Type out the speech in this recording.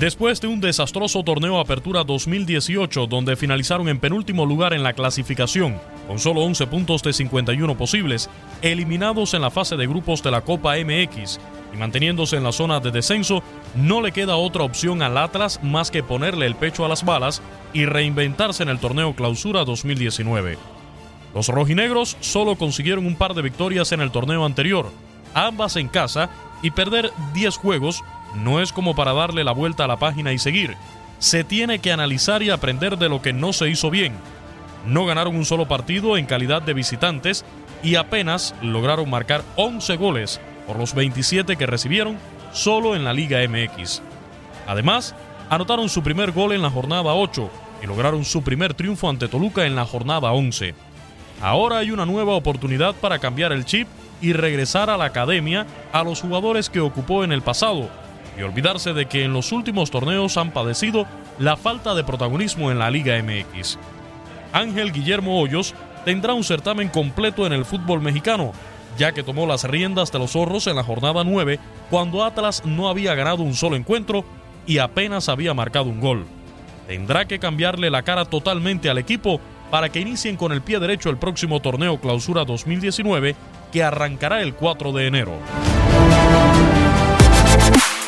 Después de un desastroso torneo Apertura 2018 donde finalizaron en penúltimo lugar en la clasificación, con solo 11 puntos de 51 posibles, eliminados en la fase de grupos de la Copa MX y manteniéndose en la zona de descenso, no le queda otra opción al Atlas más que ponerle el pecho a las balas y reinventarse en el torneo Clausura 2019. Los rojinegros solo consiguieron un par de victorias en el torneo anterior, ambas en casa, y perder 10 juegos no es como para darle la vuelta a la página y seguir. Se tiene que analizar y aprender de lo que no se hizo bien. No ganaron un solo partido en calidad de visitantes y apenas lograron marcar 11 goles por los 27 que recibieron solo en la Liga MX. Además, anotaron su primer gol en la jornada 8 y lograron su primer triunfo ante Toluca en la jornada 11. Ahora hay una nueva oportunidad para cambiar el chip y regresar a la academia a los jugadores que ocupó en el pasado y olvidarse de que en los últimos torneos han padecido la falta de protagonismo en la Liga MX. Ángel Guillermo Hoyos tendrá un certamen completo en el fútbol mexicano, ya que tomó las riendas de los zorros en la jornada 9 cuando Atlas no había ganado un solo encuentro y apenas había marcado un gol. Tendrá que cambiarle la cara totalmente al equipo para que inicien con el pie derecho el próximo torneo Clausura 2019 que arrancará el 4 de enero.